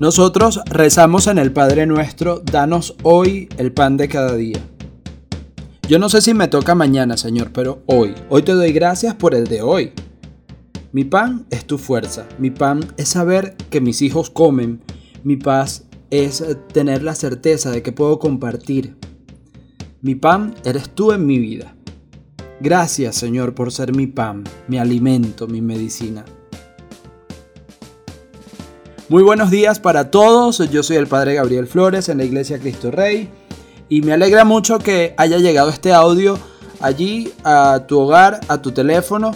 Nosotros rezamos en el Padre nuestro, danos hoy el pan de cada día. Yo no sé si me toca mañana, Señor, pero hoy. Hoy te doy gracias por el de hoy. Mi pan es tu fuerza. Mi pan es saber que mis hijos comen. Mi paz es tener la certeza de que puedo compartir. Mi pan eres tú en mi vida. Gracias, Señor, por ser mi pan, mi alimento, mi medicina. Muy buenos días para todos. Yo soy el Padre Gabriel Flores en la Iglesia Cristo Rey y me alegra mucho que haya llegado este audio allí a tu hogar, a tu teléfono,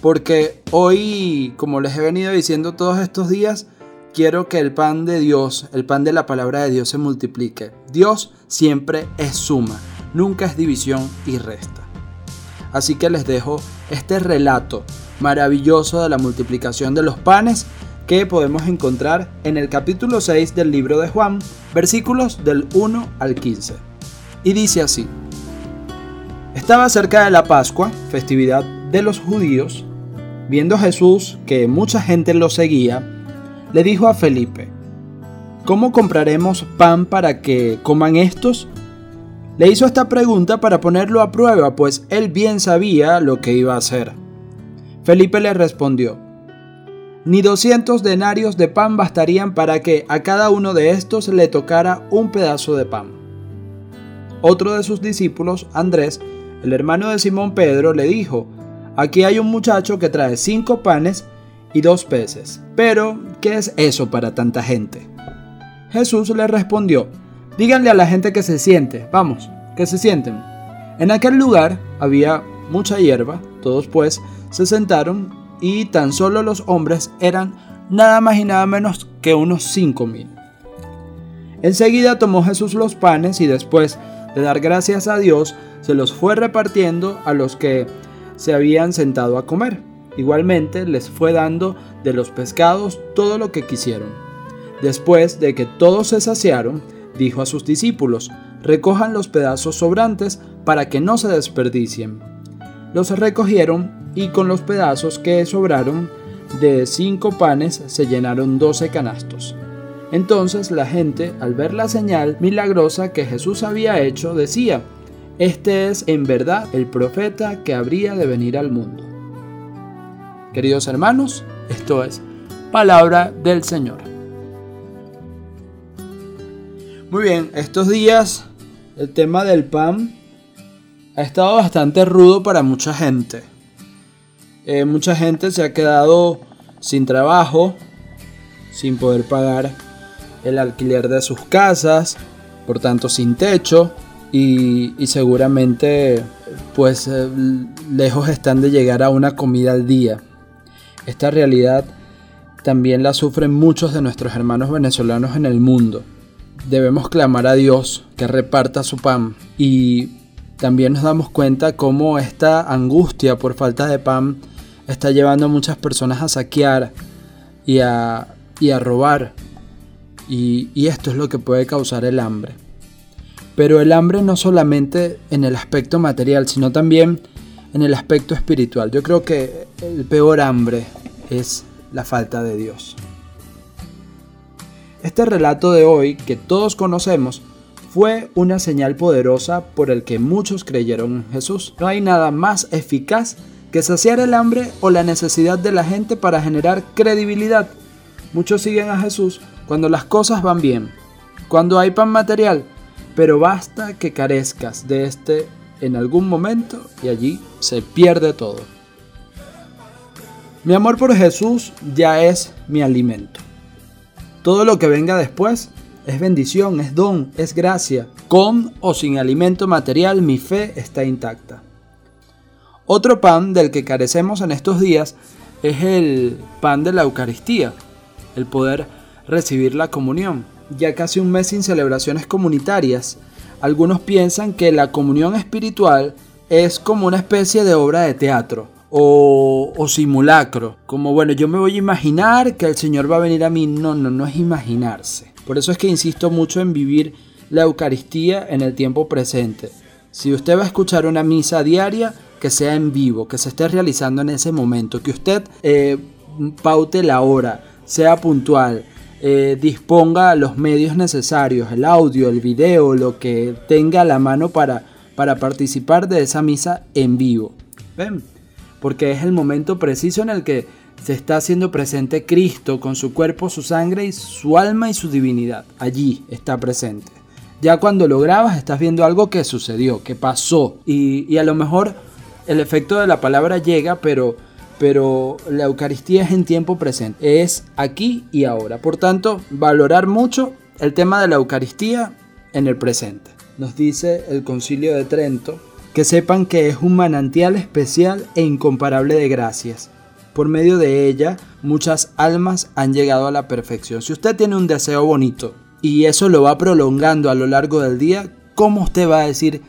porque hoy, como les he venido diciendo todos estos días, quiero que el pan de Dios, el pan de la palabra de Dios se multiplique. Dios siempre es suma, nunca es división y resta. Así que les dejo este relato maravilloso de la multiplicación de los panes que podemos encontrar en el capítulo 6 del libro de Juan, versículos del 1 al 15 y dice así. Estaba cerca de la Pascua, festividad de los judíos. Viendo Jesús que mucha gente lo seguía, le dijo a Felipe, ¿Cómo compraremos pan para que coman estos? Le hizo esta pregunta para ponerlo a prueba, pues él bien sabía lo que iba a hacer. Felipe le respondió, Ni doscientos denarios de pan bastarían para que a cada uno de estos le tocara un pedazo de pan. Otro de sus discípulos, Andrés, el hermano de Simón Pedro, le dijo, Aquí hay un muchacho que trae cinco panes y dos peces. Pero, ¿qué es eso para tanta gente? Jesús le respondió, Díganle a la gente que se siente, vamos, que se sienten. En aquel lugar había mucha hierba, todos pues se sentaron y tan solo los hombres eran nada más y nada menos que unos cinco mil. Enseguida tomó Jesús los panes y después de dar gracias a Dios, se los fue repartiendo a los que se habían sentado a comer. Igualmente les fue dando de los pescados todo lo que quisieron. Después de que todos se saciaron, dijo a sus discípulos, recojan los pedazos sobrantes para que no se desperdicien. Los recogieron y con los pedazos que sobraron de cinco panes se llenaron doce canastos. Entonces la gente, al ver la señal milagrosa que Jesús había hecho, decía, este es en verdad el profeta que habría de venir al mundo. Queridos hermanos, esto es palabra del Señor. Muy bien, estos días el tema del pan ha estado bastante rudo para mucha gente. Eh, mucha gente se ha quedado sin trabajo, sin poder pagar el alquiler de sus casas, por tanto sin techo y, seguramente pues eh, lejos están de llegar a una comida al día. Esta realidad también la sufren muchos de nuestros hermanos venezolanos en el mundo. Debemos clamar a Dios que reparta su pan y también nos damos cuenta cómo esta angustia por falta de pan está llevando a muchas personas a saquear y a, y a robar y, esto es lo que puede causar el hambre. Pero el hambre no solamente en el aspecto material, sino también en el aspecto espiritual. Yo creo que el peor hambre es la falta de Dios. Este relato de hoy, que todos conocemos, fue una señal poderosa por el que muchos creyeron en Jesús. No hay nada más eficaz que saciar el hambre o la necesidad de la gente para generar credibilidad. Muchos siguen a Jesús cuando las cosas van bien, cuando hay pan material, pero basta que carezcas de este en algún momento y allí se pierde todo. Mi amor por Jesús ya es mi alimento. Todo lo que venga después es bendición, es don, es gracia. Con o sin alimento material mi fe está intacta. Otro pan del que carecemos en estos días es el pan de la Eucaristía, el poder recibir la comunión. Ya casi un mes sin celebraciones comunitarias, algunos piensan que la comunión espiritual es como una especie de obra de teatro o, simulacro. Como bueno, yo me voy a imaginar que el Señor va a venir a mí. No, no, no es imaginarse. Por eso es que insisto mucho en vivir la Eucaristía en el tiempo presente. Si usted va a escuchar una misa diaria, que sea en vivo, que se esté realizando en ese momento, que usted eh, paute la hora, sea puntual, eh, disponga los medios necesarios, el audio, el video, lo que tenga a la mano para, para participar de esa misa en vivo. ¿Ven? Porque es el momento preciso en el que se está haciendo presente Cristo con su cuerpo, su sangre y su alma y su divinidad. Allí está presente. Ya cuando lo grabas estás viendo algo que sucedió, que pasó. Y, y a lo mejor el efecto de la palabra llega, pero pero la Eucaristía es en tiempo presente, es aquí y ahora. Por tanto, valorar mucho el tema de la Eucaristía en el presente. Nos dice el Concilio de Trento que sepan que es un manantial especial e incomparable de gracias. Por medio de ella, muchas almas han llegado a la perfección. Si usted tiene un deseo bonito y eso lo va prolongando a lo largo del día, ¿cómo usted va a decir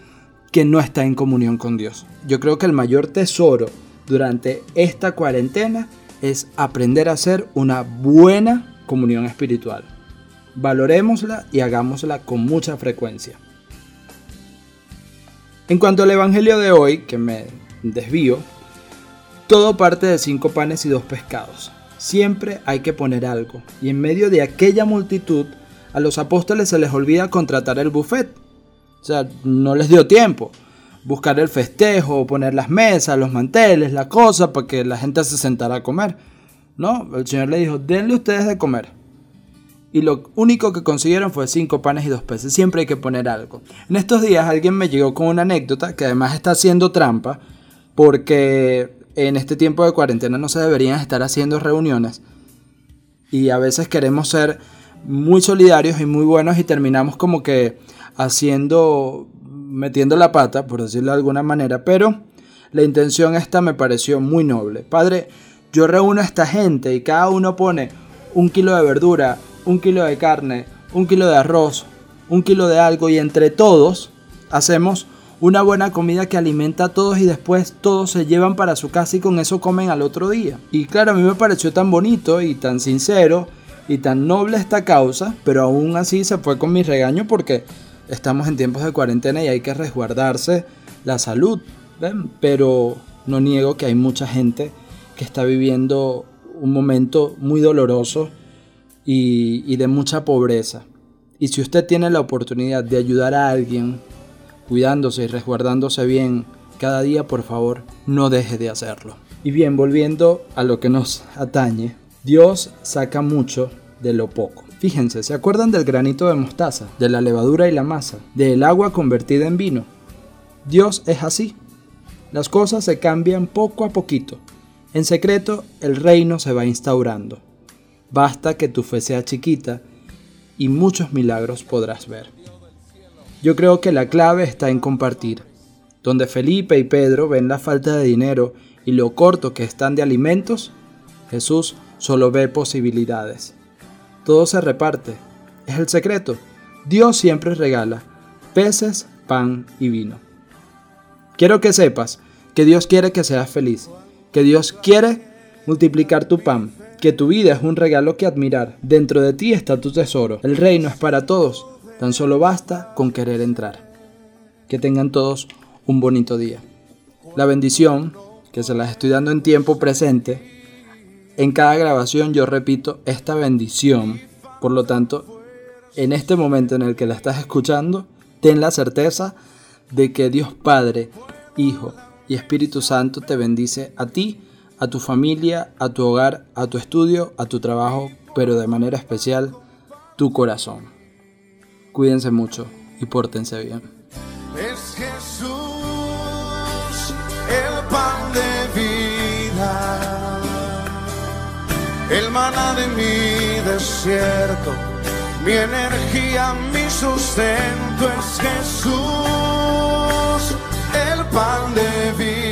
que no está en comunión con Dios? Yo creo que el mayor tesoro durante esta cuarentena es aprender a hacer una buena comunión espiritual. Valoremosla y hagámosla con mucha frecuencia. En cuanto al Evangelio de hoy, que me desvío, todo parte de cinco panes y dos pescados. Siempre hay que poner algo, y en medio de aquella multitud, a los apóstoles se les olvida contratar el buffet. O sea, no les dio tiempo buscar el festejo, poner las mesas, los manteles, la cosa, para que la gente se sentara a comer. No, el Señor le dijo, denle ustedes de comer. Y lo único que consiguieron fue cinco panes y dos peces. Siempre hay que poner algo. En estos días alguien me llegó con una anécdota que además está haciendo trampa porque en este tiempo de cuarentena no se deberían estar haciendo reuniones. Y a veces queremos ser muy solidarios y muy buenos y terminamos como que haciendo metiendo la pata, por decirlo de alguna manera, pero la intención esta me pareció muy noble. Padre, yo reúno a esta gente y cada uno pone un kilo de verdura, un kilo de carne, un kilo de arroz, un kilo de algo y entre todos hacemos una buena comida que alimenta a todos y después todos se llevan para su casa y con eso comen al otro día. Y claro, a mí me pareció tan bonito y tan sincero y tan noble esta causa, pero aún así se fue con mi regaño porque estamos en tiempos de cuarentena y hay que resguardarse la salud, pero no niego que hay mucha gente que está viviendo un momento muy doloroso y, de mucha pobreza. Y si usted tiene la oportunidad de ayudar a alguien cuidándose y resguardándose bien cada día, por favor, no deje de hacerlo. Y bien, volviendo a lo que nos atañe, Dios saca mucho de lo poco. Fíjense, ¿se acuerdan del granito de mostaza, de la levadura y la masa, del agua convertida en vino? Dios es así. Las cosas se cambian poco a poquito. En secreto, el reino se va instaurando. Basta que tu fe sea chiquita y muchos milagros podrás ver. Yo creo que la clave está en compartir. Donde Felipe y Pedro ven la falta de dinero y lo corto que están de alimentos, Jesús solo ve posibilidades todo se reparte. Es el secreto. Dios siempre regala peces, pan y vino. Quiero que sepas que Dios quiere que seas feliz, que Dios quiere multiplicar tu pan, que tu vida es un regalo que admirar. Dentro de ti está tu tesoro. El reino es para todos. Tan solo basta con querer entrar. Que tengan todos un bonito día. La bendición, que se las estoy dando en tiempo presente, en cada grabación yo repito esta bendición. Por lo tanto, en este momento en el que la estás escuchando, ten la certeza de que Dios Padre, Hijo y Espíritu Santo te bendice a ti, a tu familia, a tu hogar, a tu estudio, a tu trabajo, pero de manera especial tu corazón. Cuídense mucho y pórtense bien. Es Jesús, el pan de vida el maná de mi desierto, mi energía, mi sustento es Jesús, el pan de vida,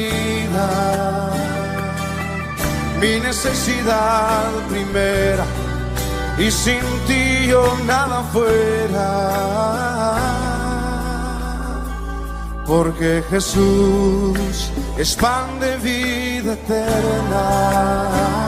mi necesidad primera, y sin ti yo nada fuera. Porque Jesús es pan de vida eterna.